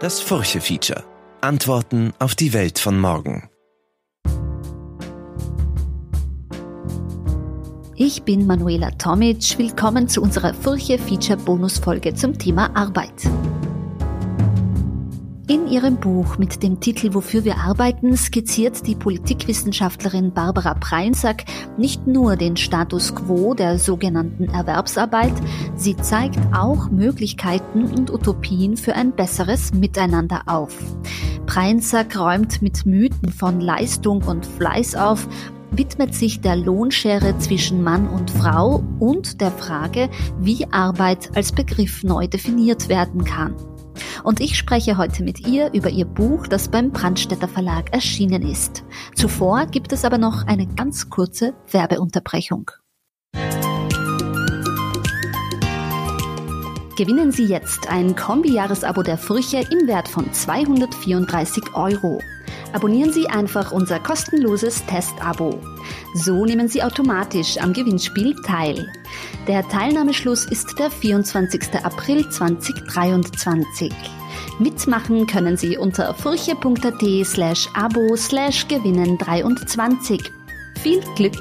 Das Furche-Feature. Antworten auf die Welt von morgen. Ich bin Manuela Tomic. Willkommen zu unserer Furche-Feature-Bonusfolge zum Thema Arbeit. In ihrem Buch mit dem Titel Wofür wir arbeiten skizziert die Politikwissenschaftlerin Barbara Preinsack nicht nur den Status quo der sogenannten Erwerbsarbeit, sie zeigt auch Möglichkeiten und Utopien für ein besseres Miteinander auf. Preinsack räumt mit Mythen von Leistung und Fleiß auf, widmet sich der Lohnschere zwischen Mann und Frau und der Frage, wie Arbeit als Begriff neu definiert werden kann. Und ich spreche heute mit ihr über ihr Buch, das beim Brandstätter Verlag erschienen ist. Zuvor gibt es aber noch eine ganz kurze Werbeunterbrechung. Gewinnen Sie jetzt ein Kombi-Jahresabo der Furche im Wert von 234 Euro. Abonnieren Sie einfach unser kostenloses Testabo. So nehmen Sie automatisch am Gewinnspiel teil. Der Teilnahmeschluss ist der 24. April 2023. Mitmachen können Sie unter furche.at slash abo slash gewinnen 23. Viel Glück!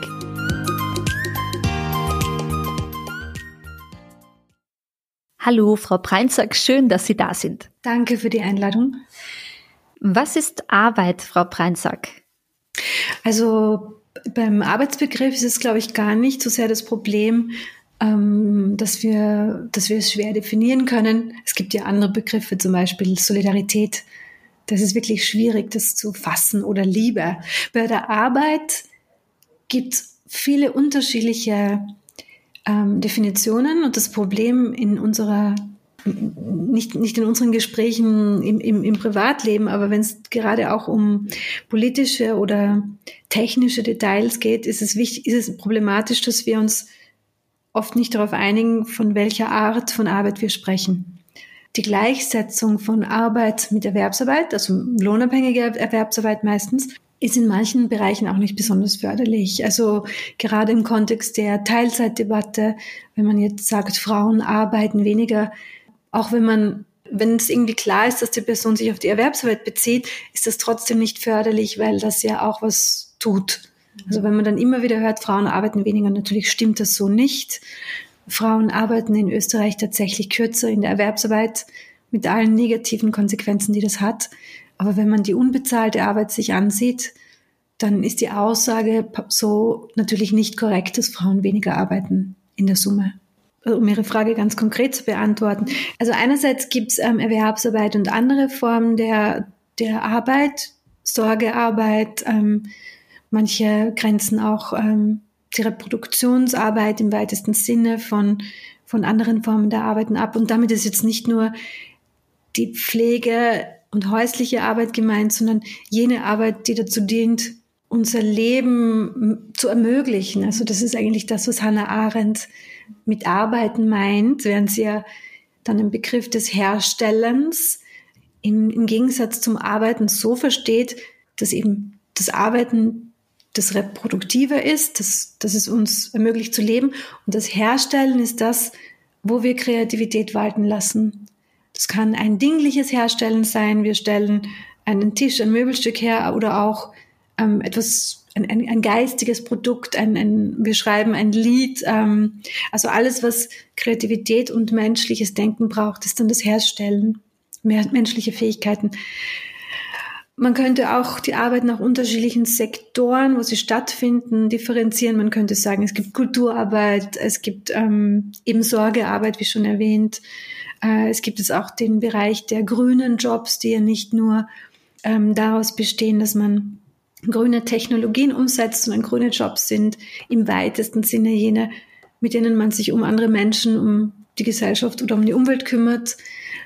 Hallo, Frau Preinzack, schön, dass Sie da sind. Danke für die Einladung. Was ist Arbeit, Frau Preinsack? Also beim Arbeitsbegriff ist es, glaube ich, gar nicht so sehr das Problem, ähm, dass, wir, dass wir es schwer definieren können. Es gibt ja andere Begriffe, zum Beispiel Solidarität. Das ist wirklich schwierig, das zu fassen oder Liebe. Bei der Arbeit gibt es viele unterschiedliche ähm, Definitionen und das Problem in unserer nicht, nicht in unseren Gesprächen im, im, im Privatleben, aber wenn es gerade auch um politische oder technische Details geht, ist es wichtig, ist es problematisch, dass wir uns oft nicht darauf einigen, von welcher Art von Arbeit wir sprechen. Die Gleichsetzung von Arbeit mit Erwerbsarbeit, also lohnabhängige Erwerbsarbeit meistens, ist in manchen Bereichen auch nicht besonders förderlich. Also gerade im Kontext der Teilzeitdebatte, wenn man jetzt sagt, Frauen arbeiten weniger, auch wenn man, wenn es irgendwie klar ist, dass die Person sich auf die Erwerbsarbeit bezieht, ist das trotzdem nicht förderlich, weil das ja auch was tut. Also wenn man dann immer wieder hört, Frauen arbeiten weniger, natürlich stimmt das so nicht. Frauen arbeiten in Österreich tatsächlich kürzer in der Erwerbsarbeit mit allen negativen Konsequenzen, die das hat. Aber wenn man die unbezahlte Arbeit sich ansieht, dann ist die Aussage so natürlich nicht korrekt, dass Frauen weniger arbeiten in der Summe um Ihre Frage ganz konkret zu beantworten. Also einerseits gibt es ähm, Erwerbsarbeit und andere Formen der, der Arbeit, Sorgearbeit, ähm, manche grenzen auch ähm, die Reproduktionsarbeit im weitesten Sinne von, von anderen Formen der Arbeiten ab. Und damit ist jetzt nicht nur die Pflege und häusliche Arbeit gemeint, sondern jene Arbeit, die dazu dient, unser Leben zu ermöglichen. Also das ist eigentlich das, was Hannah Arendt mit Arbeiten meint, während sie ja dann den Begriff des Herstellens im, im Gegensatz zum Arbeiten so versteht, dass eben das Arbeiten das Reproduktive ist, dass, dass es uns ermöglicht zu leben und das Herstellen ist das, wo wir Kreativität walten lassen. Das kann ein dingliches Herstellen sein. Wir stellen einen Tisch, ein Möbelstück her oder auch ähm, etwas ein, ein, ein geistiges Produkt, ein, ein, wir schreiben ein Lied. Ähm, also alles, was Kreativität und menschliches Denken braucht, ist dann das Herstellen, mehr menschliche Fähigkeiten. Man könnte auch die Arbeit nach unterschiedlichen Sektoren, wo sie stattfinden, differenzieren. Man könnte sagen, es gibt Kulturarbeit, es gibt ähm, eben Sorgearbeit, wie schon erwähnt. Äh, es gibt es auch den Bereich der grünen Jobs, die ja nicht nur ähm, daraus bestehen, dass man grüne Technologien umsetzt, sondern grüne Jobs sind im weitesten Sinne jene, mit denen man sich um andere Menschen, um die Gesellschaft oder um die Umwelt kümmert.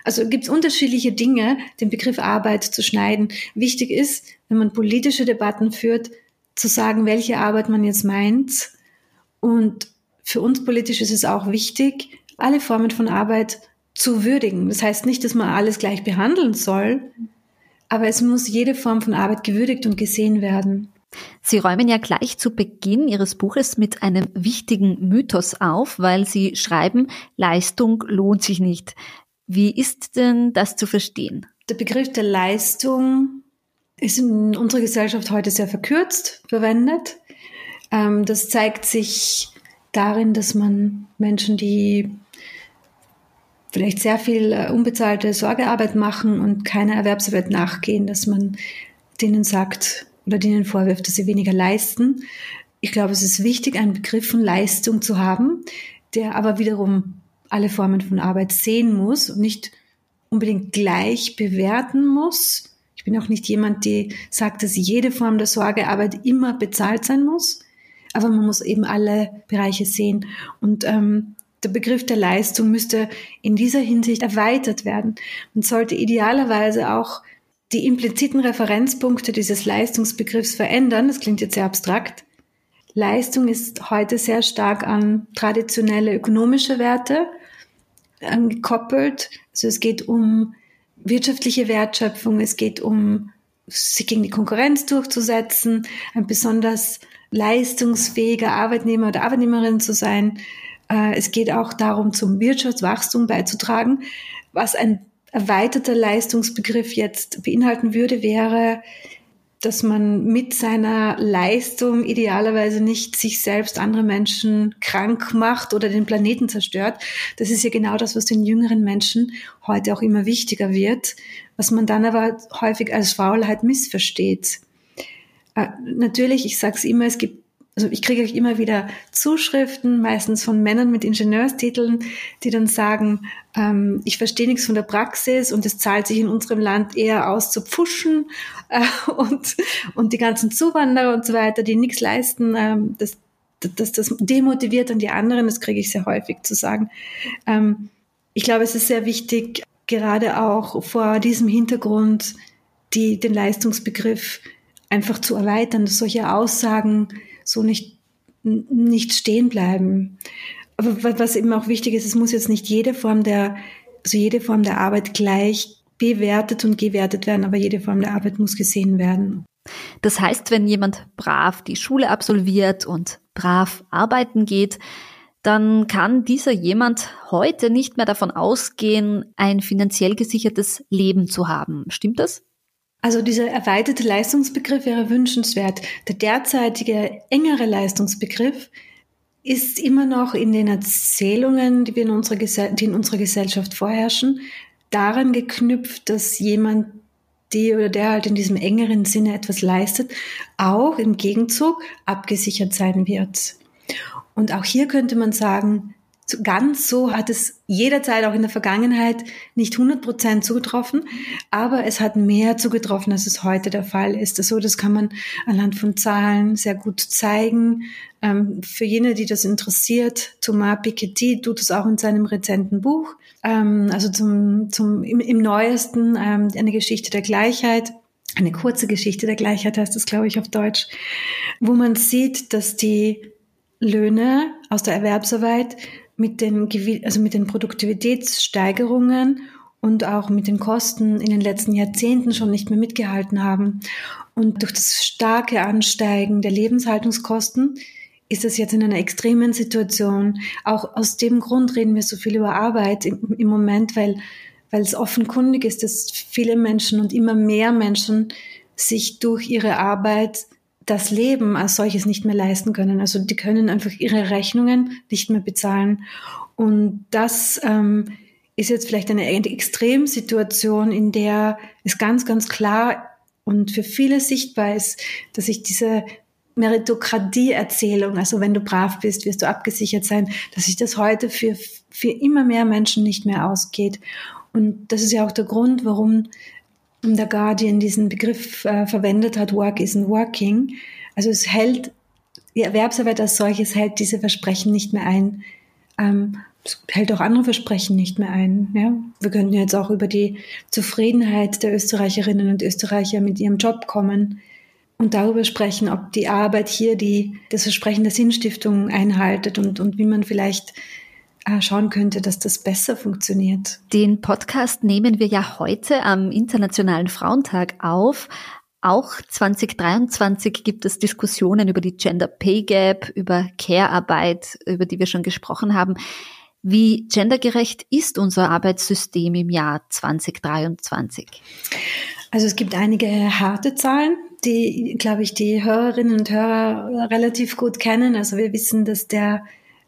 Also gibt es unterschiedliche Dinge, den Begriff Arbeit zu schneiden. Wichtig ist, wenn man politische Debatten führt, zu sagen, welche Arbeit man jetzt meint. Und für uns politisch ist es auch wichtig, alle Formen von Arbeit zu würdigen. Das heißt nicht, dass man alles gleich behandeln soll, aber es muss jede Form von Arbeit gewürdigt und gesehen werden. Sie räumen ja gleich zu Beginn Ihres Buches mit einem wichtigen Mythos auf, weil Sie schreiben, Leistung lohnt sich nicht. Wie ist denn das zu verstehen? der Begriff der Leistung ist in unserer Gesellschaft heute sehr verkürzt verwendet. Ähm, das zeigt sich darin, dass man Menschen, die vielleicht sehr viel äh, unbezahlte Sorgearbeit machen und keiner Erwerbsarbeit nachgehen, dass man denen sagt oder denen vorwirft, dass sie weniger leisten. Ich glaube, es ist wichtig, einen Begriff von Leistung zu haben, der aber wiederum alle Formen von Arbeit sehen muss und nicht unbedingt gleich bewerten muss. Ich bin auch nicht jemand, der sagt, dass jede Form der Sorgearbeit immer bezahlt sein muss, aber man muss eben alle Bereiche sehen. Und ähm, der Begriff der Leistung müsste in dieser Hinsicht erweitert werden und sollte idealerweise auch die impliziten Referenzpunkte dieses Leistungsbegriffs verändern. Das klingt jetzt sehr abstrakt. Leistung ist heute sehr stark an traditionelle ökonomische Werte gekoppelt. Also es geht um wirtschaftliche Wertschöpfung, es geht um sich gegen die Konkurrenz durchzusetzen, ein besonders leistungsfähiger Arbeitnehmer oder Arbeitnehmerin zu sein. Äh, es geht auch darum, zum Wirtschaftswachstum beizutragen. Was ein erweiterter Leistungsbegriff jetzt beinhalten würde, wäre dass man mit seiner Leistung idealerweise nicht sich selbst, andere Menschen krank macht oder den Planeten zerstört. Das ist ja genau das, was den jüngeren Menschen heute auch immer wichtiger wird, was man dann aber häufig als Faulheit missversteht. Äh, natürlich, ich sage es immer, es gibt also ich kriege immer wieder Zuschriften, meistens von Männern mit Ingenieurstiteln, die dann sagen, ähm, ich verstehe nichts von der Praxis und es zahlt sich in unserem Land eher aus zu pfuschen äh, und, und die ganzen Zuwanderer und so weiter, die nichts leisten, ähm, das, das, das demotiviert dann die anderen, das kriege ich sehr häufig zu sagen. Ähm, ich glaube, es ist sehr wichtig, gerade auch vor diesem Hintergrund die, den Leistungsbegriff einfach zu erweitern, dass solche Aussagen so nicht, nicht stehen bleiben. Aber was eben auch wichtig ist, es muss jetzt nicht jede Form der, also jede Form der Arbeit gleich bewertet und gewertet werden, aber jede Form der Arbeit muss gesehen werden. Das heißt, wenn jemand brav die Schule absolviert und brav arbeiten geht, dann kann dieser jemand heute nicht mehr davon ausgehen, ein finanziell gesichertes Leben zu haben. Stimmt das? Also dieser erweiterte Leistungsbegriff wäre wünschenswert. Der derzeitige engere Leistungsbegriff ist immer noch in den Erzählungen, die in unserer, die in unserer Gesellschaft vorherrschen, daran geknüpft, dass jemand, die oder der halt in diesem engeren Sinne etwas leistet, auch im Gegenzug abgesichert sein wird. Und auch hier könnte man sagen, ganz so hat es jederzeit auch in der Vergangenheit nicht 100 Prozent zugetroffen, aber es hat mehr zugetroffen, als es heute der Fall ist. Also das kann man anhand von Zahlen sehr gut zeigen. Ähm, für jene, die das interessiert, Thomas Piketty tut es auch in seinem rezenten Buch, ähm, also zum, zum, im, im neuesten, ähm, eine Geschichte der Gleichheit. Eine kurze Geschichte der Gleichheit heißt das, glaube ich, auf Deutsch, wo man sieht, dass die Löhne aus der Erwerbsarbeit mit den, also mit den Produktivitätssteigerungen und auch mit den Kosten in den letzten Jahrzehnten schon nicht mehr mitgehalten haben. Und durch das starke Ansteigen der Lebenshaltungskosten ist es jetzt in einer extremen Situation. Auch aus dem Grund reden wir so viel über Arbeit im, im Moment, weil, weil es offenkundig ist, dass viele Menschen und immer mehr Menschen sich durch ihre Arbeit das Leben als solches nicht mehr leisten können. Also die können einfach ihre Rechnungen nicht mehr bezahlen. Und das ähm, ist jetzt vielleicht eine Extremsituation, in der es ganz, ganz klar und für viele sichtbar ist, dass sich diese Meritokratie-Erzählung, also wenn du brav bist, wirst du abgesichert sein, dass sich das heute für, für immer mehr Menschen nicht mehr ausgeht. Und das ist ja auch der Grund, warum der Guardian diesen Begriff äh, verwendet hat, Work isn't working. Also es hält, die Erwerbsarbeit als solches hält diese Versprechen nicht mehr ein. Ähm, es hält auch andere Versprechen nicht mehr ein. Ja? Wir könnten jetzt auch über die Zufriedenheit der Österreicherinnen und Österreicher mit ihrem Job kommen und darüber sprechen, ob die Arbeit hier die, das Versprechen der Sinnstiftung einhaltet und, und wie man vielleicht schauen könnte, dass das besser funktioniert. Den Podcast nehmen wir ja heute am Internationalen Frauentag auf. Auch 2023 gibt es Diskussionen über die Gender Pay Gap, über Care-Arbeit, über die wir schon gesprochen haben. Wie gendergerecht ist unser Arbeitssystem im Jahr 2023? Also es gibt einige harte Zahlen, die, glaube ich, die Hörerinnen und Hörer relativ gut kennen. Also wir wissen, dass der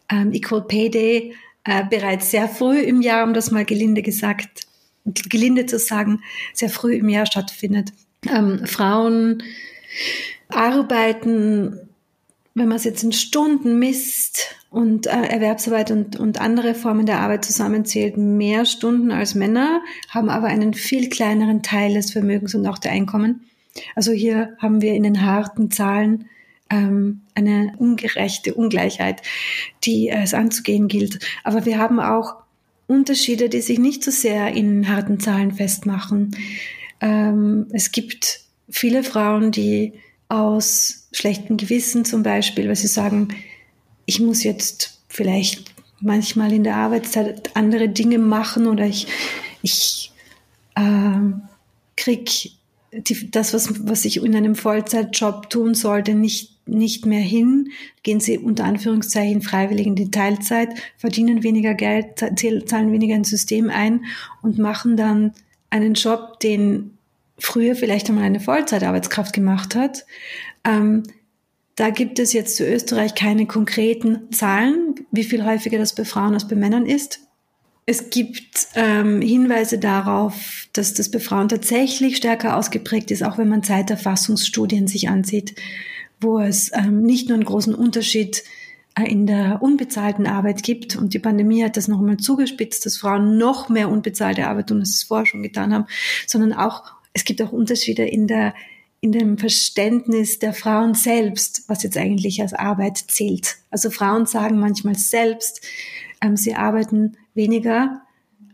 ähm, Equal Pay Day äh, bereits sehr früh im Jahr, um das mal gelinde gesagt, gelinde zu sagen, sehr früh im Jahr stattfindet. Ähm, Frauen arbeiten wenn man es jetzt in Stunden misst und äh, Erwerbsarbeit und, und andere Formen der Arbeit zusammenzählt, mehr Stunden als Männer, haben aber einen viel kleineren Teil des Vermögens und auch der Einkommen. Also hier haben wir in den harten Zahlen ähm, eine ungerechte Ungleichheit, die es anzugehen gilt. Aber wir haben auch Unterschiede, die sich nicht so sehr in harten Zahlen festmachen. Ähm, es gibt viele Frauen, die aus schlechtem Gewissen zum Beispiel, weil sie sagen, ich muss jetzt vielleicht manchmal in der Arbeitszeit andere Dinge machen oder ich, ich äh, krieg das, was, was ich in einem Vollzeitjob tun sollte, nicht, nicht mehr hin. Gehen sie unter Anführungszeichen freiwillig in die Teilzeit, verdienen weniger Geld, zahlen weniger ins System ein und machen dann einen Job, den früher vielleicht einmal eine Vollzeitarbeitskraft gemacht hat. Ähm, da gibt es jetzt zu Österreich keine konkreten Zahlen, wie viel häufiger das bei Frauen als bei Männern ist. Es gibt ähm, Hinweise darauf, dass das bei Frauen tatsächlich stärker ausgeprägt ist, auch wenn man Zeiterfassungsstudien sich ansieht, wo es ähm, nicht nur einen großen Unterschied äh, in der unbezahlten Arbeit gibt. Und die Pandemie hat das nochmal zugespitzt, dass Frauen noch mehr unbezahlte Arbeit tun, als sie es vorher schon getan haben, sondern auch es gibt auch Unterschiede in der in dem Verständnis der Frauen selbst, was jetzt eigentlich als Arbeit zählt. Also Frauen sagen manchmal selbst, ähm, sie arbeiten weniger,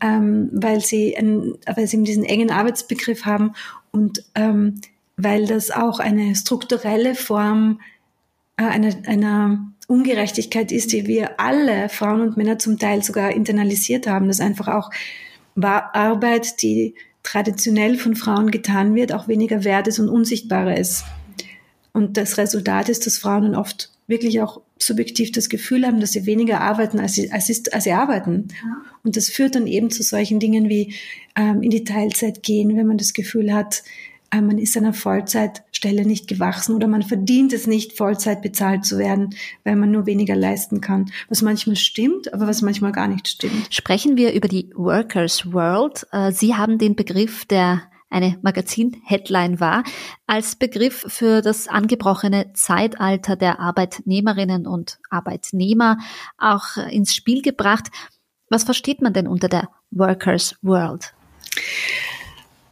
ähm, weil sie, ein, weil sie diesen engen Arbeitsbegriff haben und ähm, weil das auch eine strukturelle Form äh, einer, einer Ungerechtigkeit ist, die wir alle Frauen und Männer zum Teil sogar internalisiert haben. Das einfach auch Arbeit, die traditionell von Frauen getan wird, auch weniger wert ist und unsichtbarer ist. Und das Resultat ist, dass Frauen dann oft wirklich auch subjektiv das Gefühl haben, dass sie weniger arbeiten, als sie, als sie, als sie arbeiten. Und das führt dann eben zu solchen Dingen wie ähm, in die Teilzeit gehen, wenn man das Gefühl hat, man ist einer Vollzeitstelle nicht gewachsen oder man verdient es nicht, Vollzeit bezahlt zu werden, weil man nur weniger leisten kann. Was manchmal stimmt, aber was manchmal gar nicht stimmt. Sprechen wir über die Workers World. Äh, Sie haben den Begriff, der eine Magazin-Headline war, als Begriff für das angebrochene Zeitalter der Arbeitnehmerinnen und Arbeitnehmer auch ins Spiel gebracht. Was versteht man denn unter der Workers World?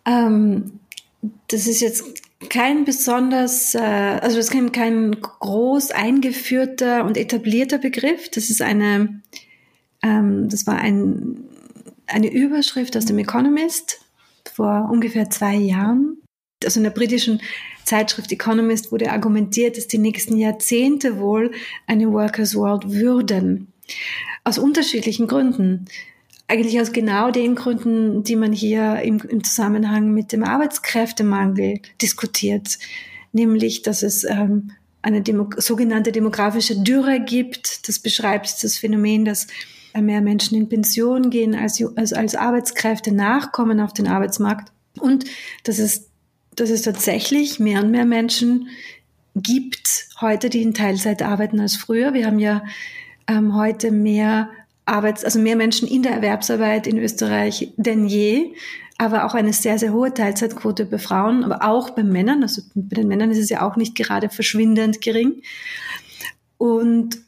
Ähm, das ist jetzt kein besonders, äh, also das ist kein, kein groß eingeführter und etablierter Begriff. Das ist eine, ähm, das war ein, eine Überschrift aus dem Economist vor ungefähr zwei Jahren. Also in der britischen Zeitschrift Economist wurde argumentiert, dass die nächsten Jahrzehnte wohl eine Workers' World würden. Aus unterschiedlichen Gründen eigentlich aus genau den Gründen, die man hier im, im Zusammenhang mit dem Arbeitskräftemangel diskutiert, nämlich dass es ähm, eine Demo sogenannte demografische Dürre gibt. Das beschreibt das Phänomen, dass mehr Menschen in Pension gehen, als, als, als Arbeitskräfte nachkommen auf den Arbeitsmarkt. Und dass es, dass es tatsächlich mehr und mehr Menschen gibt heute, die in Teilzeit arbeiten als früher. Wir haben ja ähm, heute mehr Arbeits-, also mehr Menschen in der Erwerbsarbeit in Österreich denn je, aber auch eine sehr, sehr hohe Teilzeitquote bei Frauen, aber auch bei Männern. Also bei den Männern ist es ja auch nicht gerade verschwindend gering. Und,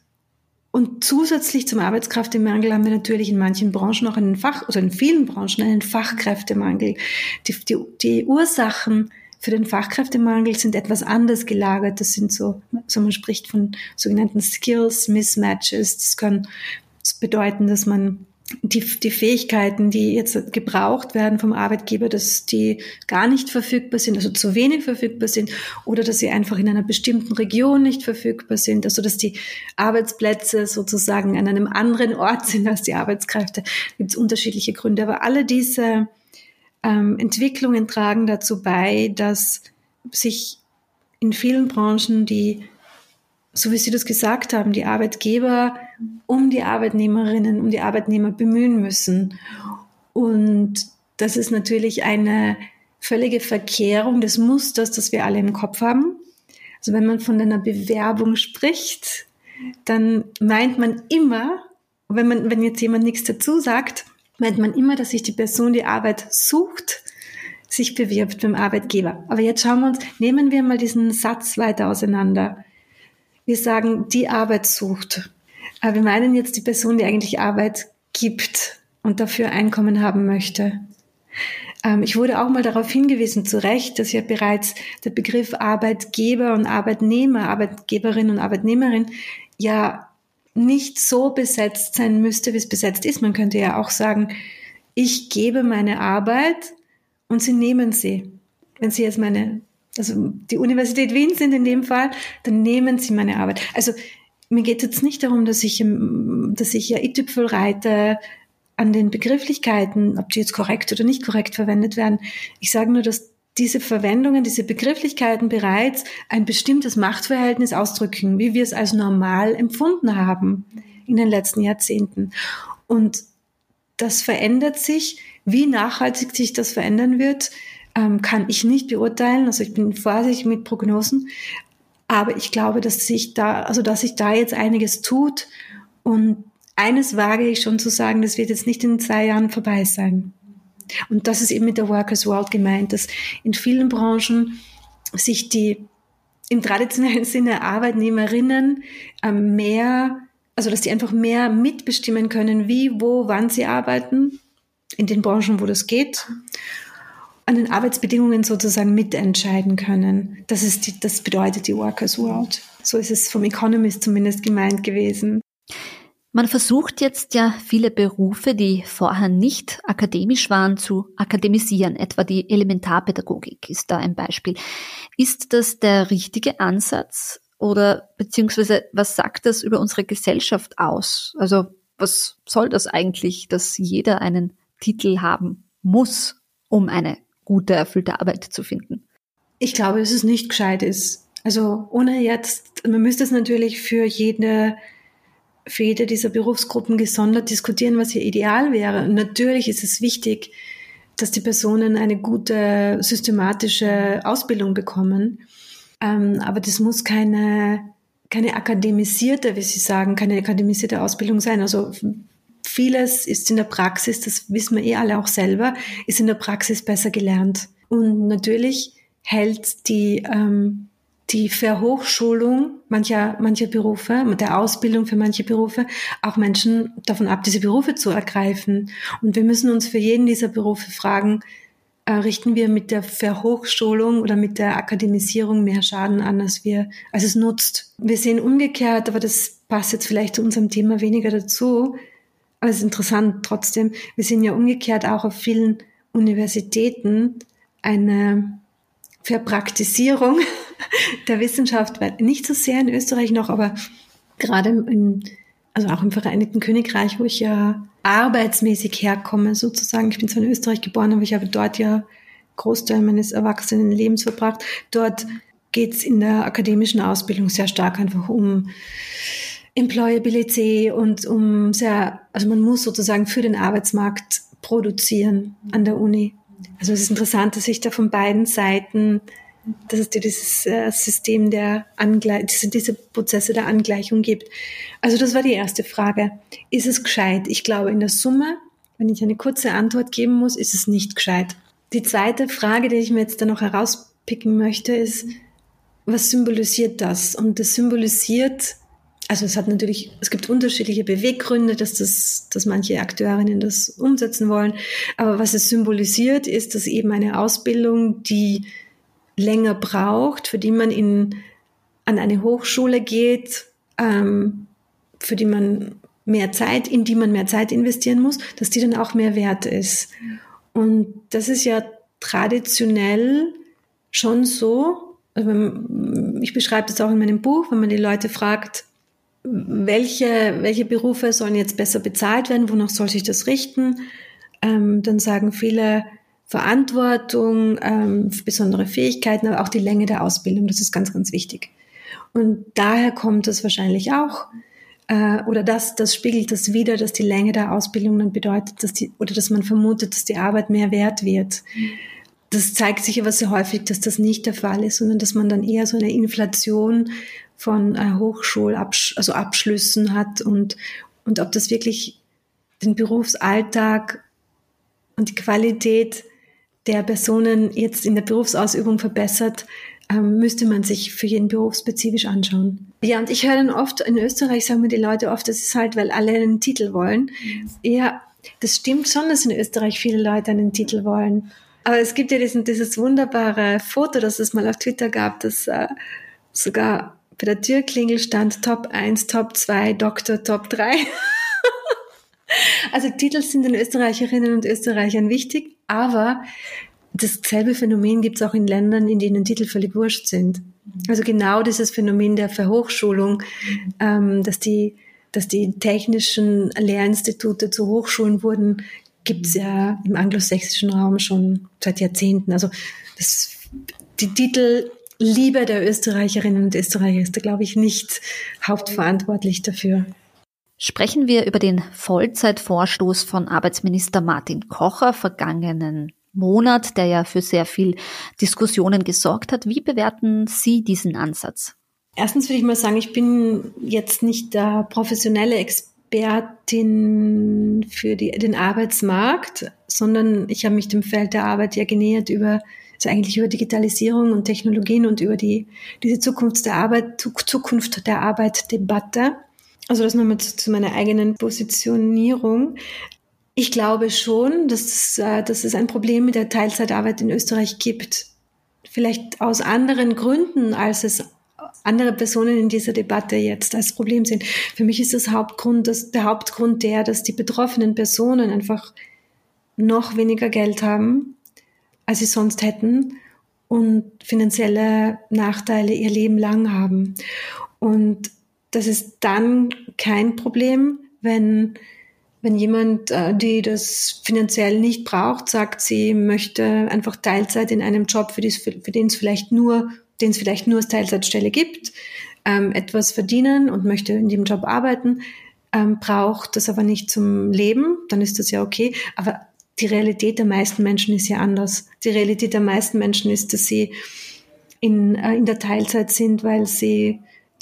und zusätzlich zum Arbeitskräftemangel haben wir natürlich in manchen Branchen auch einen Fach, also in vielen Branchen einen Fachkräftemangel. Die, die, die Ursachen für den Fachkräftemangel sind etwas anders gelagert. Das sind so, so man spricht von sogenannten Skills Mismatches. Das können das bedeuten, dass man die, die Fähigkeiten, die jetzt gebraucht werden vom Arbeitgeber, dass die gar nicht verfügbar sind, also zu wenig verfügbar sind oder dass sie einfach in einer bestimmten Region nicht verfügbar sind, also dass die Arbeitsplätze sozusagen an einem anderen Ort sind als die Arbeitskräfte. Gibt es unterschiedliche Gründe, aber alle diese ähm, Entwicklungen tragen dazu bei, dass sich in vielen Branchen die, so wie Sie das gesagt haben, die Arbeitgeber um die Arbeitnehmerinnen, um die Arbeitnehmer bemühen müssen. Und das ist natürlich eine völlige Verkehrung des Musters, das wir alle im Kopf haben. Also wenn man von einer Bewerbung spricht, dann meint man immer, wenn man, wenn jetzt jemand nichts dazu sagt, meint man immer, dass sich die Person, die Arbeit sucht, sich bewirbt beim Arbeitgeber. Aber jetzt schauen wir uns, nehmen wir mal diesen Satz weiter auseinander. Wir sagen, die Arbeit sucht. Aber wir meinen jetzt die Person, die eigentlich Arbeit gibt und dafür Einkommen haben möchte. Ähm, ich wurde auch mal darauf hingewiesen, zu Recht, dass ja bereits der Begriff Arbeitgeber und Arbeitnehmer, Arbeitgeberin und Arbeitnehmerin ja nicht so besetzt sein müsste, wie es besetzt ist. Man könnte ja auch sagen, ich gebe meine Arbeit und Sie nehmen sie. Wenn Sie jetzt meine, also die Universität Wien sind in dem Fall, dann nehmen Sie meine Arbeit. Also mir geht jetzt nicht darum, dass ich, dass ich ja i-Tüpfel reite an den Begrifflichkeiten, ob die jetzt korrekt oder nicht korrekt verwendet werden. Ich sage nur, dass diese Verwendungen, diese Begrifflichkeiten bereits ein bestimmtes Machtverhältnis ausdrücken, wie wir es als normal empfunden haben in den letzten Jahrzehnten. Und das verändert sich. Wie nachhaltig sich das verändern wird, ähm, kann ich nicht beurteilen. Also ich bin vorsichtig mit Prognosen. Aber ich glaube, dass sich da, also dass sich da jetzt einiges tut. Und eines wage ich schon zu sagen, das wird jetzt nicht in zwei Jahren vorbei sein. Und das ist eben mit der Workers World gemeint, dass in vielen Branchen sich die im traditionellen Sinne Arbeitnehmerinnen ähm, mehr, also dass die einfach mehr mitbestimmen können, wie, wo, wann sie arbeiten, in den Branchen, wo das geht, an den Arbeitsbedingungen sozusagen mitentscheiden können. Das ist die, das bedeutet die Workers World. So ist es vom Economist zumindest gemeint gewesen. Man versucht jetzt ja viele Berufe, die vorher nicht akademisch waren, zu akademisieren. Etwa die Elementarpädagogik ist da ein Beispiel. Ist das der richtige Ansatz oder beziehungsweise was sagt das über unsere Gesellschaft aus? Also was soll das eigentlich, dass jeder einen Titel haben muss, um eine gute, erfüllte Arbeit zu finden? Ich glaube, dass es nicht gescheit ist. Also ohne jetzt, man müsste es natürlich für jede für jede dieser Berufsgruppen gesondert diskutieren, was hier ideal wäre. Und natürlich ist es wichtig, dass die Personen eine gute systematische Ausbildung bekommen. Ähm, aber das muss keine, keine akademisierte, wie Sie sagen, keine akademisierte Ausbildung sein. Also vieles ist in der Praxis, das wissen wir eh alle auch selber, ist in der Praxis besser gelernt. Und natürlich hält die ähm, die Verhochschulung mancher, mancher Berufe, der Ausbildung für manche Berufe, auch Menschen davon ab, diese Berufe zu ergreifen. Und wir müssen uns für jeden dieser Berufe fragen, äh, richten wir mit der Verhochschulung oder mit der Akademisierung mehr Schaden an, als wir, als es nutzt. Wir sehen umgekehrt, aber das passt jetzt vielleicht zu unserem Thema weniger dazu. Aber es ist interessant trotzdem. Wir sehen ja umgekehrt auch auf vielen Universitäten eine Verpraktisierung der Wissenschaft, nicht so sehr in Österreich noch, aber gerade im, also auch im Vereinigten Königreich, wo ich ja arbeitsmäßig herkomme, sozusagen. Ich bin zwar in Österreich geboren, aber ich habe dort ja Großteil meines Erwachsenenlebens verbracht. Dort geht es in der akademischen Ausbildung sehr stark einfach um Employability und um sehr, also man muss sozusagen für den Arbeitsmarkt produzieren an der Uni. Also es ist interessant, dass sich da von beiden Seiten dass es dieses äh, System der Angleichung, diese Prozesse der Angleichung gibt. Also das war die erste Frage. Ist es gescheit? Ich glaube, in der Summe, wenn ich eine kurze Antwort geben muss, ist es nicht gescheit. Die zweite Frage, die ich mir jetzt da noch herauspicken möchte, ist, was symbolisiert das? Und das symbolisiert, also es hat natürlich, es gibt unterschiedliche Beweggründe, dass das, dass manche Akteurinnen das umsetzen wollen. Aber was es symbolisiert, ist, dass eben eine Ausbildung, die länger braucht, für die man in, an eine Hochschule geht, ähm, für die man mehr Zeit, in die man mehr Zeit investieren muss, dass die dann auch mehr wert ist. Und das ist ja traditionell schon so. Also ich beschreibe das auch in meinem Buch, wenn man die Leute fragt, welche, welche Berufe sollen jetzt besser bezahlt werden, wonach soll sich das richten, ähm, dann sagen viele, Verantwortung, ähm, besondere Fähigkeiten, aber auch die Länge der Ausbildung. Das ist ganz, ganz wichtig. Und daher kommt es wahrscheinlich auch. äh, oder das, das spiegelt das wieder, dass die Länge der Ausbildung dann bedeutet, dass die, oder dass man vermutet, dass die Arbeit mehr wert wird. Das zeigt sich aber sehr häufig, dass das nicht der Fall ist, sondern dass man dann eher so eine Inflation von äh, Hochschulabsch also Abschlüssen hat und, und ob das wirklich den Berufsalltag und die Qualität der Personen jetzt in der Berufsausübung verbessert, ähm, müsste man sich für jeden Beruf spezifisch anschauen. Ja, und ich höre dann oft, in Österreich sagen mir die Leute oft, das ist halt, weil alle einen Titel wollen. Mhm. Ja, das stimmt schon, dass in Österreich viele Leute einen Titel wollen. Aber es gibt ja diesen, dieses wunderbare Foto, das es mal auf Twitter gab, das äh, sogar bei der Türklingel stand Top 1, Top 2, Doktor, Top 3. also Titel sind den Österreicherinnen und Österreichern wichtig, aber dasselbe Phänomen gibt es auch in Ländern, in denen Titel völlig wurscht sind. Also genau dieses Phänomen der Verhochschulung, ähm, dass die dass die technischen Lehrinstitute zu Hochschulen wurden, gibt es ja im anglosächsischen Raum schon seit Jahrzehnten. Also das, die Titel Liebe der Österreicherinnen und Österreicher ist da, glaube ich, nicht hauptverantwortlich dafür. Sprechen wir über den Vollzeitvorstoß von Arbeitsminister Martin Kocher vergangenen Monat, der ja für sehr viel Diskussionen gesorgt hat. Wie bewerten Sie diesen Ansatz? Erstens würde ich mal sagen, ich bin jetzt nicht der professionelle Expertin für die, den Arbeitsmarkt, sondern ich habe mich dem Feld der Arbeit ja genähert über also eigentlich über Digitalisierung und Technologien und über die diese Zukunft der Arbeit Zukunft der Arbeit Debatte. Also das nochmal zu, zu meiner eigenen Positionierung. Ich glaube schon, dass äh, dass es ein Problem mit der Teilzeitarbeit in Österreich gibt. Vielleicht aus anderen Gründen, als es andere Personen in dieser Debatte jetzt als Problem sehen. Für mich ist das Hauptgrund, dass, der Hauptgrund der, dass die betroffenen Personen einfach noch weniger Geld haben, als sie sonst hätten und finanzielle Nachteile ihr Leben lang haben. Und das ist dann kein Problem, wenn wenn jemand, äh, die das finanziell nicht braucht, sagt, sie möchte einfach Teilzeit in einem Job, für, für den es vielleicht nur, den es vielleicht nur als Teilzeitstelle gibt, ähm, etwas verdienen und möchte in dem Job arbeiten, ähm, braucht das aber nicht zum Leben, dann ist das ja okay. Aber die Realität der meisten Menschen ist ja anders. Die Realität der meisten Menschen ist, dass sie in, äh, in der Teilzeit sind, weil sie,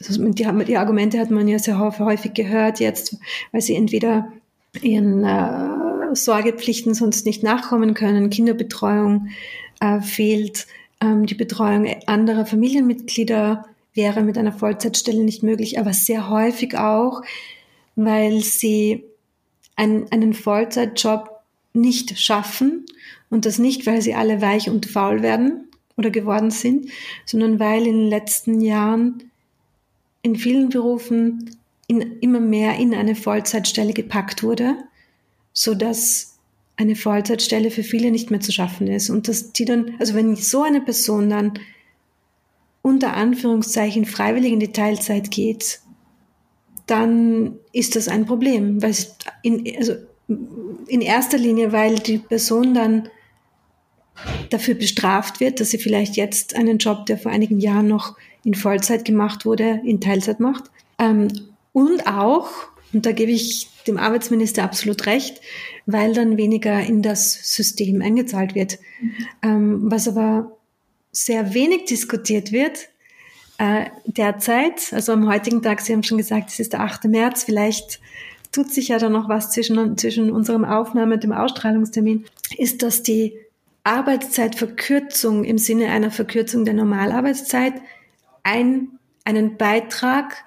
also die, die Argumente hat man ja sehr häufig gehört jetzt, weil sie entweder ihren äh, Sorgepflichten sonst nicht nachkommen können, Kinderbetreuung äh, fehlt, ähm, die Betreuung anderer Familienmitglieder wäre mit einer Vollzeitstelle nicht möglich, aber sehr häufig auch, weil sie einen, einen Vollzeitjob nicht schaffen und das nicht, weil sie alle weich und faul werden oder geworden sind, sondern weil in den letzten Jahren in vielen Berufen in, immer mehr in eine Vollzeitstelle gepackt wurde, so dass eine Vollzeitstelle für viele nicht mehr zu schaffen ist. Und dass die dann, also wenn so eine Person dann unter Anführungszeichen freiwillig in die Teilzeit geht, dann ist das ein Problem, weil in, also in erster Linie, weil die Person dann dafür bestraft wird, dass sie vielleicht jetzt einen Job, der vor einigen Jahren noch in Vollzeit gemacht wurde, in Teilzeit macht. Ähm, und auch, und da gebe ich dem Arbeitsminister absolut recht, weil dann weniger in das System eingezahlt wird. Mhm. Ähm, was aber sehr wenig diskutiert wird äh, derzeit, also am heutigen Tag, Sie haben schon gesagt, es ist der 8. März, vielleicht tut sich ja da noch was zwischen, zwischen unserem Aufnahme und dem Ausstrahlungstermin, ist, dass die Arbeitszeitverkürzung im Sinne einer Verkürzung der Normalarbeitszeit ein, einen Beitrag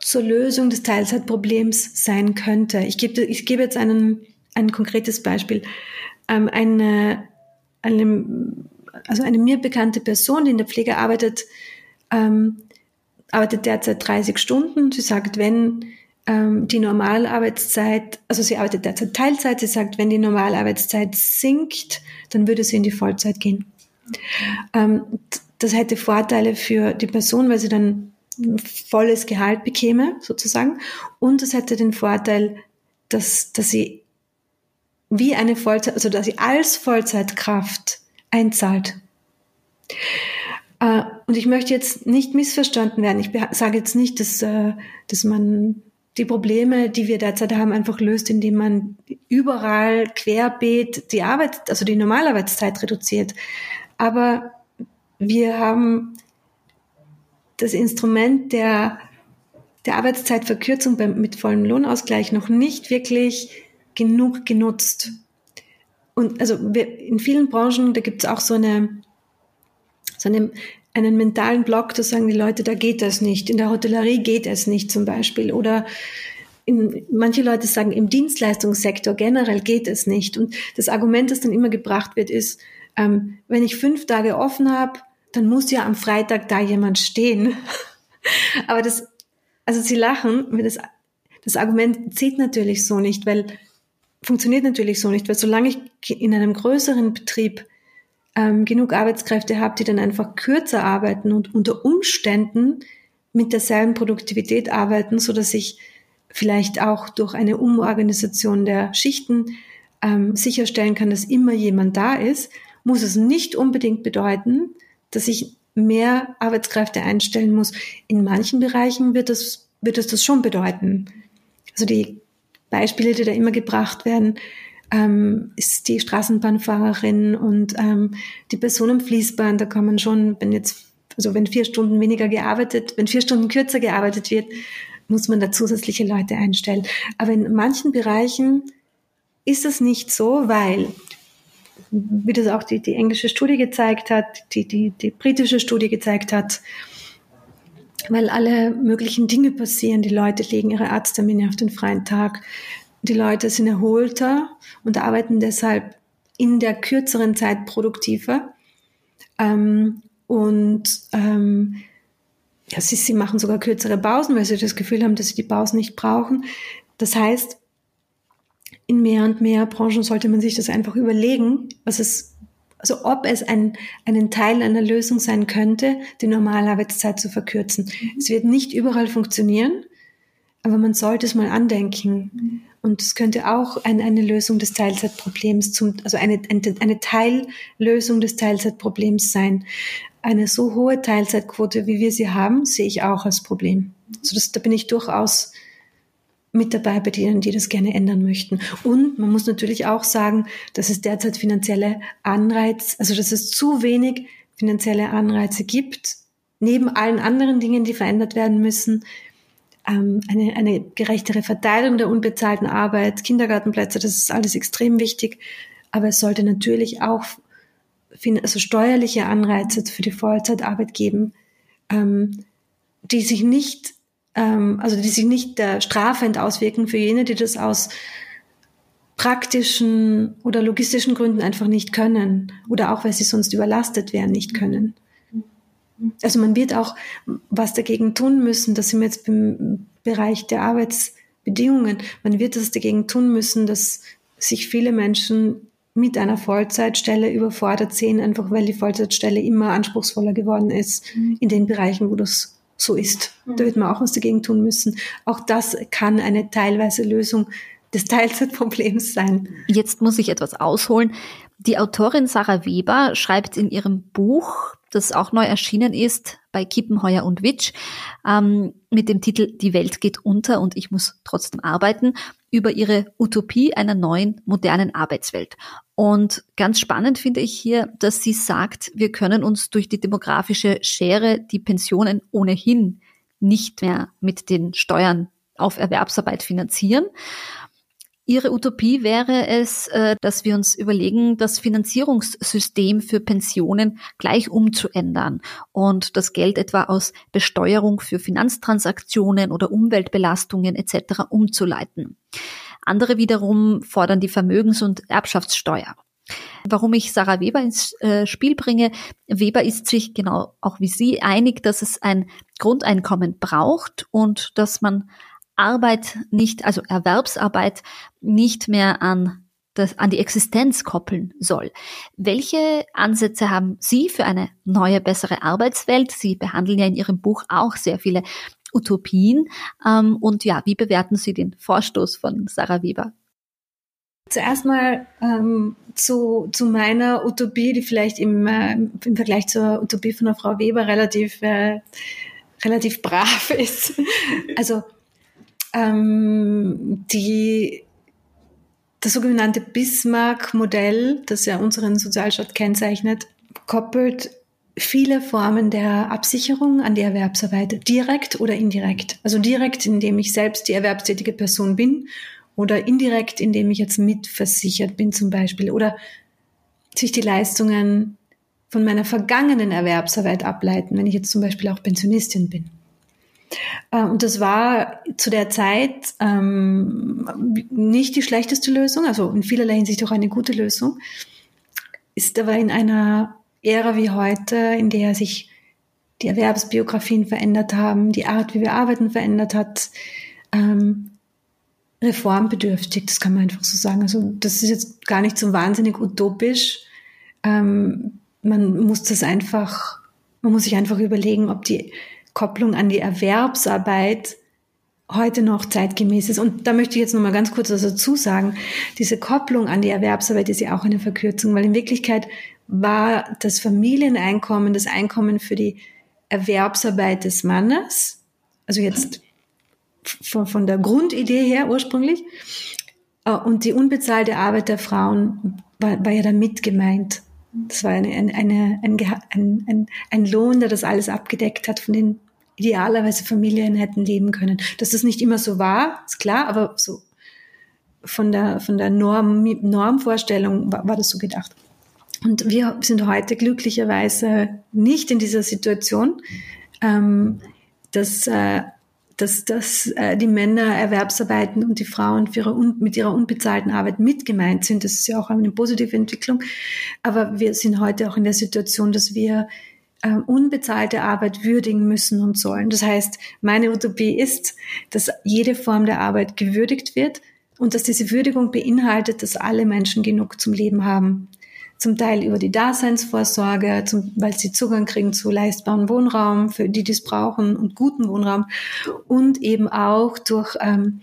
zur Lösung des Teilzeitproblems sein könnte. Ich gebe, ich gebe jetzt einen, ein konkretes Beispiel. Ähm, eine, eine, also eine mir bekannte Person, die in der Pflege arbeitet, ähm, arbeitet derzeit 30 Stunden. Sie sagt, wenn die Normalarbeitszeit, also sie arbeitet derzeit Teilzeit, sie sagt, wenn die Normalarbeitszeit sinkt, dann würde sie in die Vollzeit gehen. Ähm, das hätte Vorteile für die Person, weil sie dann volles Gehalt bekäme, sozusagen. Und es hätte den Vorteil, dass, dass sie wie eine Vollzeit, also dass sie als Vollzeitkraft einzahlt. Äh, und ich möchte jetzt nicht missverstanden werden. Ich sage jetzt nicht, dass, äh, dass man die Probleme, die wir derzeit haben, einfach löst, indem man überall querbeet die Arbeit, also die Normalarbeitszeit reduziert. Aber wir haben das Instrument der, der Arbeitszeitverkürzung beim, mit vollem Lohnausgleich noch nicht wirklich genug genutzt. Und also wir, in vielen Branchen, da gibt es auch so eine, so eine, einen mentalen Block, da sagen die Leute, da geht das nicht. In der Hotellerie geht es nicht zum Beispiel. Oder in, manche Leute sagen, im Dienstleistungssektor generell geht es nicht. Und das Argument, das dann immer gebracht wird, ist, ähm, wenn ich fünf Tage offen habe, dann muss ja am Freitag da jemand stehen. Aber das, also sie lachen, das, das Argument zählt natürlich so nicht, weil funktioniert natürlich so nicht, weil solange ich in einem größeren Betrieb ähm, genug Arbeitskräfte habe, die dann einfach kürzer arbeiten und unter Umständen mit derselben Produktivität arbeiten, so dass ich vielleicht auch durch eine Umorganisation der Schichten ähm, sicherstellen kann, dass immer jemand da ist, muss es nicht unbedingt bedeuten, dass ich mehr Arbeitskräfte einstellen muss. In manchen Bereichen wird es, wird es das schon bedeuten. Also die Beispiele, die da immer gebracht werden, ähm, ist die Straßenbahnfahrerin und ähm, die Person am Fließband. Da kann man schon, wenn jetzt, also wenn vier Stunden weniger gearbeitet, wenn vier Stunden kürzer gearbeitet wird, muss man da zusätzliche Leute einstellen. Aber in manchen Bereichen ist es nicht so, weil wie das auch die, die englische Studie gezeigt hat, die, die, die britische Studie gezeigt hat, weil alle möglichen Dinge passieren. Die Leute legen ihre Arzttermine auf den freien Tag. Die Leute sind erholter und arbeiten deshalb in der kürzeren Zeit produktiver. Ähm, und ähm, ja, sie, sie machen sogar kürzere Pausen, weil sie das Gefühl haben, dass sie die Pausen nicht brauchen. Das heißt, in mehr und mehr Branchen sollte man sich das einfach überlegen, was es, also ob es ein, einen Teil einer Lösung sein könnte, die Normalarbeitszeit zu verkürzen. Mhm. Es wird nicht überall funktionieren, aber man sollte es mal andenken. Mhm. Und es könnte auch ein, eine Lösung des Teilzeitproblems zum, also eine, eine, Teillösung des Teilzeitproblems sein. Eine so hohe Teilzeitquote, wie wir sie haben, sehe ich auch als Problem. Also das, da bin ich durchaus mit dabei bei denen, die das gerne ändern möchten. Und man muss natürlich auch sagen, dass es derzeit finanzielle Anreize, also dass es zu wenig finanzielle Anreize gibt, neben allen anderen Dingen, die verändert werden müssen, ähm, eine, eine gerechtere Verteilung der unbezahlten Arbeit, Kindergartenplätze, das ist alles extrem wichtig. Aber es sollte natürlich auch also steuerliche Anreize für die Vollzeitarbeit geben, ähm, die sich nicht ähm, also die sich nicht äh, strafend auswirken für jene, die das aus praktischen oder logistischen Gründen einfach nicht können oder auch weil sie sonst überlastet wären, nicht können. Also man wird auch was dagegen tun müssen, das sind wir jetzt im Bereich der Arbeitsbedingungen, man wird das dagegen tun müssen, dass sich viele Menschen mit einer Vollzeitstelle überfordert sehen, einfach weil die Vollzeitstelle immer anspruchsvoller geworden ist mhm. in den Bereichen, wo das so ist. Da mhm. wird man auch was dagegen tun müssen. Auch das kann eine teilweise Lösung des Teilzeitproblems sein. Jetzt muss ich etwas ausholen. Die Autorin Sarah Weber schreibt in ihrem Buch, das auch neu erschienen ist bei Kippenheuer und Witsch, ähm, mit dem Titel Die Welt geht unter und ich muss trotzdem arbeiten, über ihre Utopie einer neuen, modernen Arbeitswelt. Und ganz spannend finde ich hier, dass sie sagt, wir können uns durch die demografische Schere die Pensionen ohnehin nicht mehr mit den Steuern auf Erwerbsarbeit finanzieren. Ihre Utopie wäre es, äh, dass wir uns überlegen, das Finanzierungssystem für Pensionen gleich umzuändern und das Geld etwa aus Besteuerung für Finanztransaktionen oder Umweltbelastungen etc. umzuleiten. Andere wiederum fordern die Vermögens- und Erbschaftssteuer. Warum ich Sarah Weber ins äh, Spiel bringe, Weber ist sich genau auch wie Sie einig, dass es ein Grundeinkommen braucht und dass man Arbeit nicht, also Erwerbsarbeit nicht mehr an das, an die Existenz koppeln soll. Welche Ansätze haben Sie für eine neue, bessere Arbeitswelt? Sie behandeln ja in Ihrem Buch auch sehr viele Utopien. Ähm, und ja, wie bewerten Sie den Vorstoß von Sarah Weber? Zuerst mal ähm, zu, zu meiner Utopie, die vielleicht im, äh, im Vergleich zur Utopie von der Frau Weber relativ, äh, relativ brav ist. Also ähm, die, das sogenannte Bismarck-Modell, das ja unseren Sozialstaat kennzeichnet, koppelt viele Formen der Absicherung an die Erwerbsarbeit, direkt oder indirekt. Also direkt, indem ich selbst die erwerbstätige Person bin oder indirekt, indem ich jetzt mitversichert bin zum Beispiel oder sich die Leistungen von meiner vergangenen Erwerbsarbeit ableiten, wenn ich jetzt zum Beispiel auch Pensionistin bin. Äh, und das war zu der Zeit ähm, nicht die schlechteste Lösung, also in vielerlei Hinsicht auch eine gute Lösung, ist aber in einer Ära wie heute, in der sich die Erwerbsbiografien verändert haben, die Art, wie wir arbeiten, verändert hat, ähm, reformbedürftig, das kann man einfach so sagen. Also das ist jetzt gar nicht so wahnsinnig utopisch. Ähm, man muss das einfach, man muss sich einfach überlegen, ob die Kopplung an die Erwerbsarbeit heute noch zeitgemäß ist. Und da möchte ich jetzt noch mal ganz kurz dazu sagen. Diese Kopplung an die Erwerbsarbeit ist ja auch eine Verkürzung, weil in Wirklichkeit war das Familieneinkommen das Einkommen für die Erwerbsarbeit des Mannes, also jetzt von, von der Grundidee her ursprünglich, äh, und die unbezahlte Arbeit der Frauen war, war ja damit gemeint. Das war eine, eine, eine, ein, ein, ein Lohn, der das alles abgedeckt hat, von den idealerweise Familien hätten leben können. Dass das nicht immer so war, ist klar, aber so von der, von der Norm, Normvorstellung war, war das so gedacht. Und wir sind heute glücklicherweise nicht in dieser Situation, ähm, dass, äh, dass, dass äh, die Männer Erwerbsarbeiten und die Frauen für ihre un mit ihrer unbezahlten Arbeit mitgemeint sind. Das ist ja auch eine positive Entwicklung. Aber wir sind heute auch in der Situation, dass wir äh, unbezahlte Arbeit würdigen müssen und sollen. Das heißt, meine Utopie ist, dass jede Form der Arbeit gewürdigt wird und dass diese Würdigung beinhaltet, dass alle Menschen genug zum Leben haben zum Teil über die Daseinsvorsorge, zum, weil sie Zugang kriegen zu leistbaren Wohnraum, für die, die es brauchen und guten Wohnraum und eben auch durch, ähm,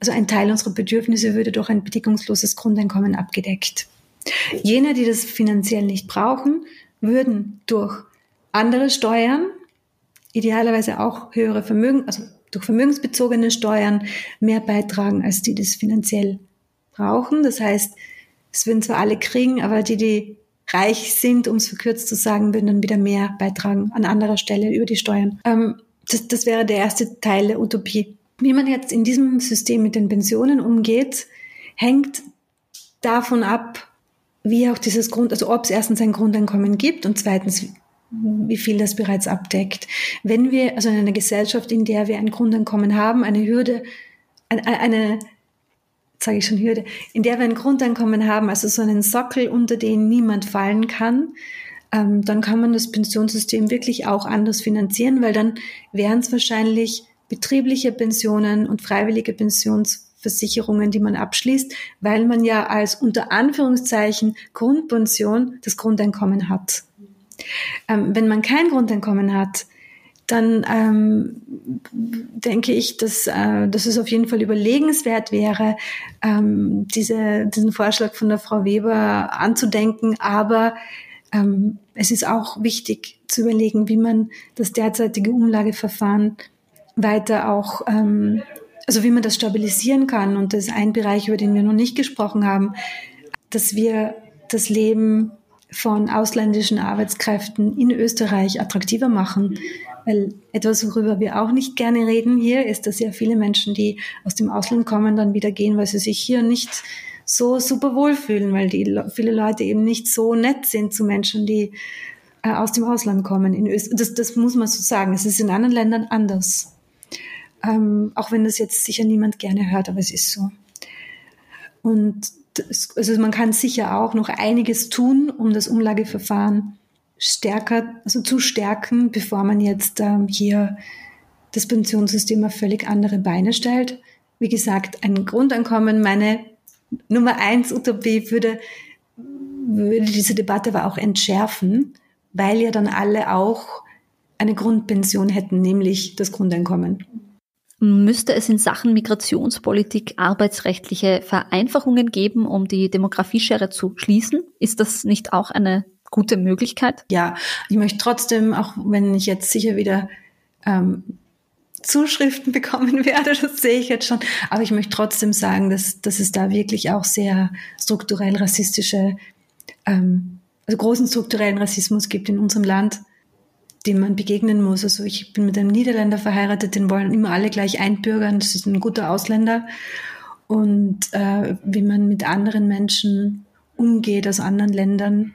also ein Teil unserer Bedürfnisse würde durch ein bedingungsloses Grundeinkommen abgedeckt. Jene, die das finanziell nicht brauchen, würden durch andere Steuern, idealerweise auch höhere Vermögen, also durch vermögensbezogene Steuern mehr beitragen, als die das finanziell brauchen. Das heißt, es würden zwar alle kriegen, aber die, die reich sind, um es verkürzt zu sagen, würden dann wieder mehr beitragen an anderer Stelle über die Steuern. Ähm, das, das wäre der erste Teil der Utopie. Wie man jetzt in diesem System mit den Pensionen umgeht, hängt davon ab, wie auch dieses Grund, also ob es erstens ein Grundeinkommen gibt und zweitens, wie viel das bereits abdeckt. Wenn wir, also in einer Gesellschaft, in der wir ein Grundeinkommen haben, eine Hürde, eine, eine sage ich schon Hürde, in der wir ein Grundeinkommen haben, also so einen Sockel, unter den niemand fallen kann, ähm, dann kann man das Pensionssystem wirklich auch anders finanzieren, weil dann wären es wahrscheinlich betriebliche Pensionen und freiwillige Pensionsversicherungen, die man abschließt, weil man ja als unter Anführungszeichen Grundpension das Grundeinkommen hat. Ähm, wenn man kein Grundeinkommen hat, dann ähm, denke ich, dass, äh, dass es auf jeden Fall überlegenswert wäre, ähm, diese, diesen Vorschlag von der Frau Weber anzudenken. Aber ähm, es ist auch wichtig zu überlegen, wie man das derzeitige Umlageverfahren weiter auch, ähm, also wie man das stabilisieren kann. Und das ist ein Bereich, über den wir noch nicht gesprochen haben, dass wir das Leben von ausländischen Arbeitskräften in Österreich attraktiver machen. Weil etwas, worüber wir auch nicht gerne reden hier, ist, dass ja viele Menschen, die aus dem Ausland kommen, dann wieder gehen, weil sie sich hier nicht so super wohlfühlen, weil die viele Leute eben nicht so nett sind zu Menschen, die äh, aus dem Ausland kommen. In Öst das, das muss man so sagen. Es ist in anderen Ländern anders. Ähm, auch wenn das jetzt sicher niemand gerne hört, aber es ist so. Und also man kann sicher auch noch einiges tun, um das Umlageverfahren stärker, also zu stärken, bevor man jetzt ähm, hier das Pensionssystem auf völlig andere Beine stellt. Wie gesagt, ein Grundeinkommen, meine Nummer eins Utopie würde, würde diese Debatte aber auch entschärfen, weil ja dann alle auch eine Grundpension hätten, nämlich das Grundeinkommen. Müsste es in Sachen Migrationspolitik arbeitsrechtliche Vereinfachungen geben, um die Demografieschere zu schließen? Ist das nicht auch eine gute Möglichkeit? Ja, ich möchte trotzdem, auch wenn ich jetzt sicher wieder ähm, Zuschriften bekommen werde, das sehe ich jetzt schon, aber ich möchte trotzdem sagen, dass, dass es da wirklich auch sehr strukturell rassistische, ähm, also großen strukturellen Rassismus gibt in unserem Land dem man begegnen muss. Also ich bin mit einem Niederländer verheiratet, den wollen immer alle gleich einbürgern. Das ist ein guter Ausländer. Und äh, wie man mit anderen Menschen umgeht aus anderen Ländern.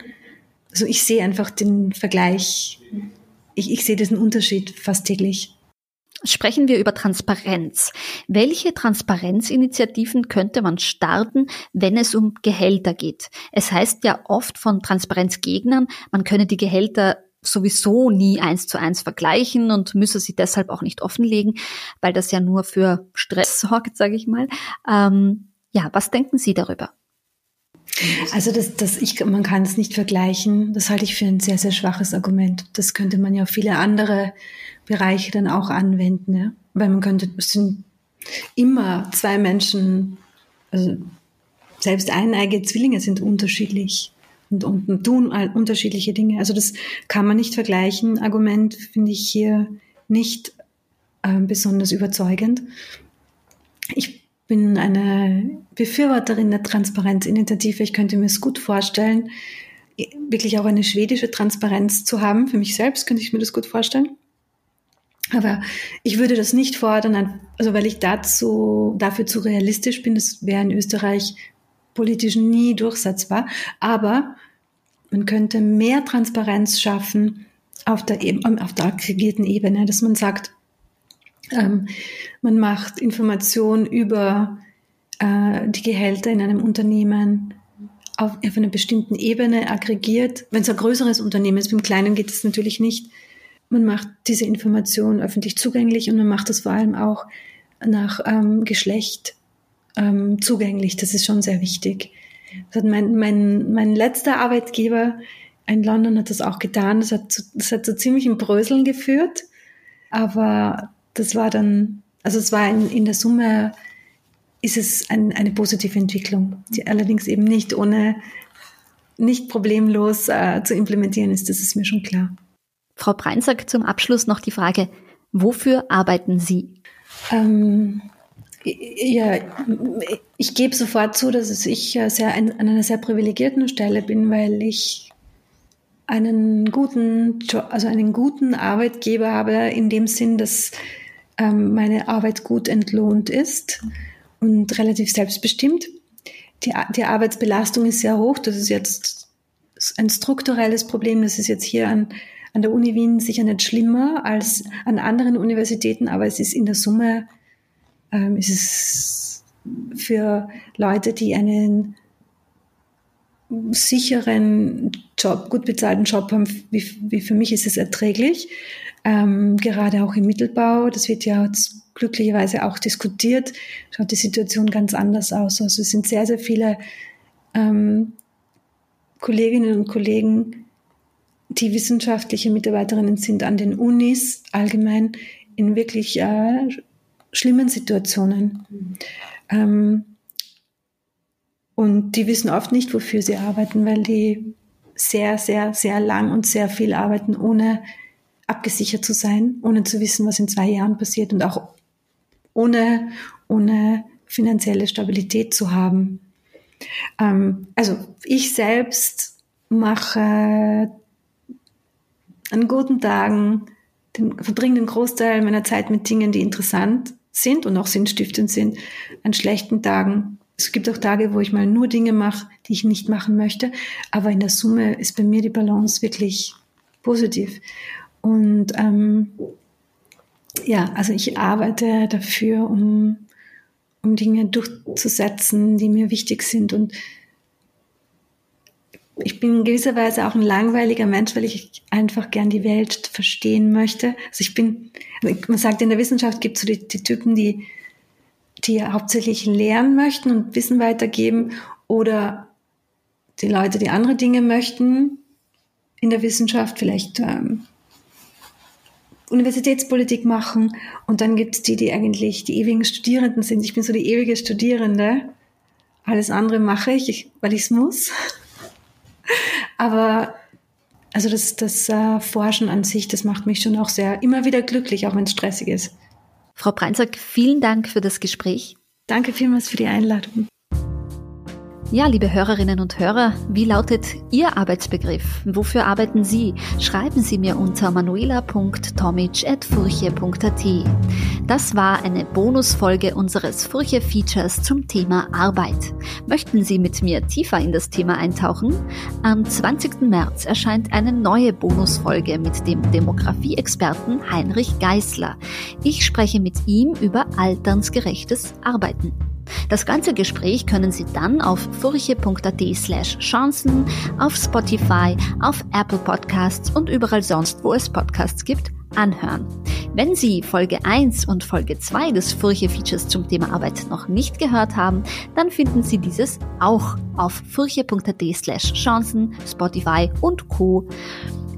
Also ich sehe einfach den Vergleich. Ich, ich sehe diesen Unterschied fast täglich. Sprechen wir über Transparenz. Welche Transparenzinitiativen könnte man starten, wenn es um Gehälter geht? Es heißt ja oft von Transparenzgegnern, man könne die Gehälter sowieso nie eins zu eins vergleichen und müsse sie deshalb auch nicht offenlegen, weil das ja nur für Stress sorgt, sage ich mal. Ähm, ja, was denken Sie darüber? Also das, das ich, man kann es nicht vergleichen. Das halte ich für ein sehr, sehr schwaches Argument. Das könnte man ja auf viele andere Bereiche dann auch anwenden. Ja? Weil man könnte, es sind immer zwei Menschen, also selbst eineige Zwillinge sind unterschiedlich und, und tun unterschiedliche Dinge. Also das kann man nicht vergleichen. Argument finde ich hier nicht äh, besonders überzeugend. Ich bin eine Befürworterin der Transparenzinitiative. Ich könnte mir es gut vorstellen, wirklich auch eine schwedische Transparenz zu haben. Für mich selbst könnte ich mir das gut vorstellen. Aber ich würde das nicht fordern, also weil ich dazu, dafür zu realistisch bin. Das wäre in Österreich politisch nie durchsetzbar. Aber man könnte mehr Transparenz schaffen auf der, auf der aggregierten Ebene, dass man sagt, ähm, man macht Informationen über äh, die Gehälter in einem Unternehmen auf, auf einer bestimmten Ebene aggregiert. Wenn es ein größeres Unternehmen ist, beim kleinen geht es natürlich nicht. Man macht diese Informationen öffentlich zugänglich und man macht das vor allem auch nach ähm, Geschlecht ähm, zugänglich. Das ist schon sehr wichtig. Mein, mein, mein letzter Arbeitgeber in London hat das auch getan. Das hat, zu, das hat so ziemlich ein Bröseln geführt. Aber das war dann, also es war in, in der Summe, ist es ein, eine positive Entwicklung, die allerdings eben nicht ohne, nicht problemlos äh, zu implementieren ist. Das ist mir schon klar. Frau Breinsack, zum Abschluss noch die Frage, wofür arbeiten Sie? Ähm, ja, ich gebe sofort zu, dass ich sehr an einer sehr privilegierten Stelle bin, weil ich einen guten, also einen guten Arbeitgeber habe in dem Sinn, dass ähm, meine Arbeit gut entlohnt ist und relativ selbstbestimmt. Die, die Arbeitsbelastung ist sehr hoch. Das ist jetzt ein strukturelles Problem. Das ist jetzt hier an, an der Uni Wien sicher nicht schlimmer als an anderen Universitäten, aber es ist in der Summe ähm, ist es für Leute, die einen sicheren Job, gut bezahlten Job haben, wie, wie für mich ist es erträglich. Ähm, gerade auch im Mittelbau, das wird ja glücklicherweise auch diskutiert, schaut die Situation ganz anders aus. Also es sind sehr, sehr viele ähm, Kolleginnen und Kollegen, die wissenschaftliche Mitarbeiterinnen sind an den Unis allgemein in wirklich äh, schlimmen Situationen. Ähm, und die wissen oft nicht, wofür sie arbeiten, weil die sehr, sehr, sehr lang und sehr viel arbeiten, ohne abgesichert zu sein, ohne zu wissen, was in zwei Jahren passiert und auch ohne, ohne finanzielle Stabilität zu haben. Ähm, also ich selbst mache an guten Tagen den, verbringe Großteil meiner Zeit mit Dingen, die interessant sind und auch sinnstiftend sind. An schlechten Tagen es gibt auch Tage, wo ich mal nur Dinge mache, die ich nicht machen möchte. Aber in der Summe ist bei mir die Balance wirklich positiv. Und ähm, ja, also ich arbeite dafür, um, um Dinge durchzusetzen, die mir wichtig sind. Und ich bin in gewisser Weise auch ein langweiliger Mensch, weil ich einfach gern die Welt verstehen möchte. Also ich bin, man sagt in der Wissenschaft gibt es so die, die Typen, die die hauptsächlich lernen möchten und Wissen weitergeben oder die Leute, die andere Dinge möchten in der Wissenschaft, vielleicht ähm, Universitätspolitik machen und dann gibt es die, die eigentlich die ewigen Studierenden sind. Ich bin so die ewige Studierende. Alles andere mache ich, weil ich es muss. Aber also das, das äh, Forschen an sich, das macht mich schon auch sehr immer wieder glücklich, auch wenn es stressig ist. Frau Breinsack, vielen Dank für das Gespräch. Danke vielmals für die Einladung. Ja, liebe Hörerinnen und Hörer, wie lautet Ihr Arbeitsbegriff? Wofür arbeiten Sie? Schreiben Sie mir unter manuela.tomic.furche.at. Das war eine Bonusfolge unseres Furche-Features zum Thema Arbeit. Möchten Sie mit mir tiefer in das Thema eintauchen? Am 20. März erscheint eine neue Bonusfolge mit dem Demografie-Experten Heinrich Geißler. Ich spreche mit ihm über alternsgerechtes Arbeiten. Das ganze Gespräch können Sie dann auf furche.at slash Chancen, auf Spotify, auf Apple Podcasts und überall sonst, wo es Podcasts gibt, anhören. Wenn Sie Folge 1 und Folge 2 des Furche-Features zum Thema Arbeit noch nicht gehört haben, dann finden Sie dieses auch auf furche.at slash Chancen, Spotify und Co.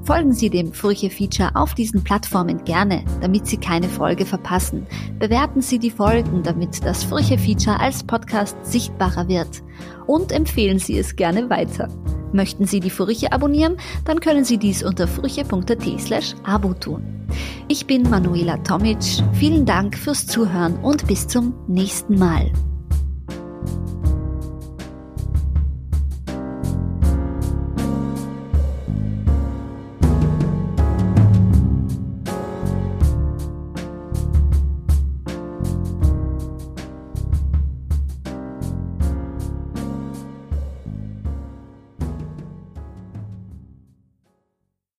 Folgen Sie dem Furche-Feature auf diesen Plattformen gerne, damit Sie keine Folge verpassen. Bewerten Sie die Folgen, damit das Furche-Feature als Podcast sichtbarer wird. Und empfehlen Sie es gerne weiter. Möchten Sie die Furche abonnieren? Dann können Sie dies unter furche.at slash abo tun. Ich bin Manuela Tomic. Vielen Dank fürs Zuhören und bis zum nächsten Mal.